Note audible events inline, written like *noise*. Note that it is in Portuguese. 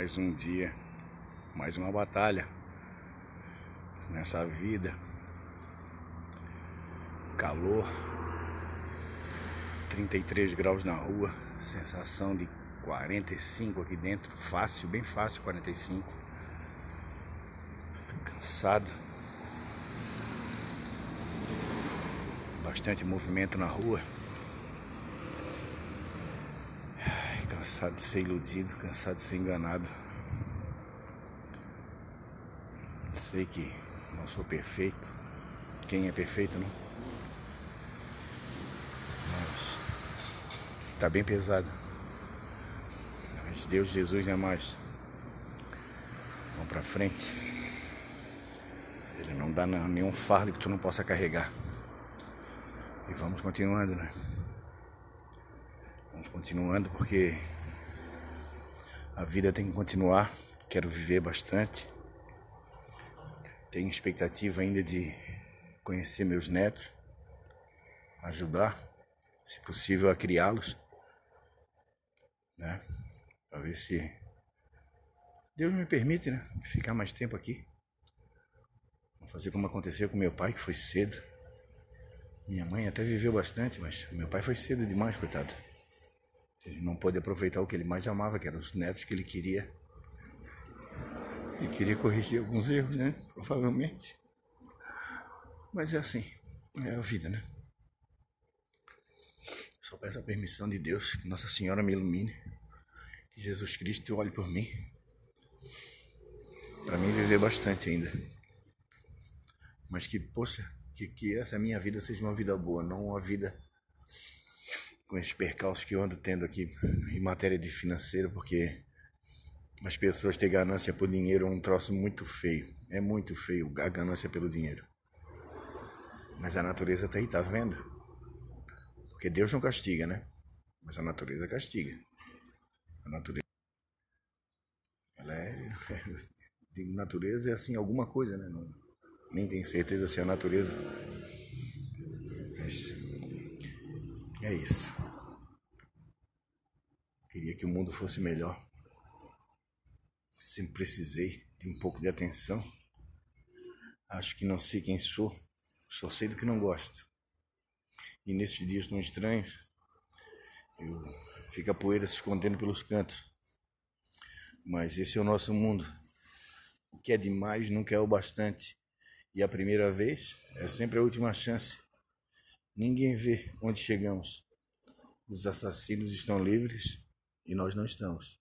Mais um dia, mais uma batalha nessa vida. Calor, 33 graus na rua, sensação de 45 aqui dentro, fácil, bem fácil, 45. Cansado. Bastante movimento na rua. Cansado de ser iludido, cansado de ser enganado. Sei que não sou perfeito. Quem é perfeito, não? Mas tá bem pesado. Mas Deus, Jesus é mais. Vamos pra frente. Ele não dá nenhum fardo que tu não possa carregar. E vamos continuando, né? Vamos continuando porque a vida tem que continuar. Quero viver bastante. Tenho expectativa ainda de conhecer meus netos, ajudar, se possível, a criá-los, né? Para ver se Deus me permite, né? Ficar mais tempo aqui. Vou fazer como aconteceu com meu pai, que foi cedo. Minha mãe até viveu bastante, mas meu pai foi cedo demais, coitado. Ele não pôde aproveitar o que ele mais amava, que eram os netos que ele queria. E queria corrigir alguns erros, né? Provavelmente. Mas é assim, é a vida, né? Só peço a permissão de Deus, que Nossa Senhora me ilumine, que Jesus Cristo olhe por mim, para mim viver bastante ainda. Mas que, poxa, que, que essa minha vida seja uma vida boa, não uma vida com esses percalços que eu ando tendo aqui em matéria de financeiro, porque as pessoas têm ganância por dinheiro é um troço muito feio. É muito feio a ganância pelo dinheiro. Mas a natureza tá aí, tá vendo? Porque Deus não castiga, né? Mas a natureza castiga. A natureza. Ela é. *laughs* Digo, natureza é assim, alguma coisa, né? Não, nem tenho certeza se é a natureza. Mas é isso. Queria que o mundo fosse melhor. Sempre precisei de um pouco de atenção. Acho que não sei quem sou, só sei do que não gosto. E nesses dias tão estranhos, eu fico a poeira se escondendo pelos cantos. Mas esse é o nosso mundo. O que é demais nunca é o bastante. E a primeira vez é sempre a última chance. Ninguém vê onde chegamos. Os assassinos estão livres e nós não estamos.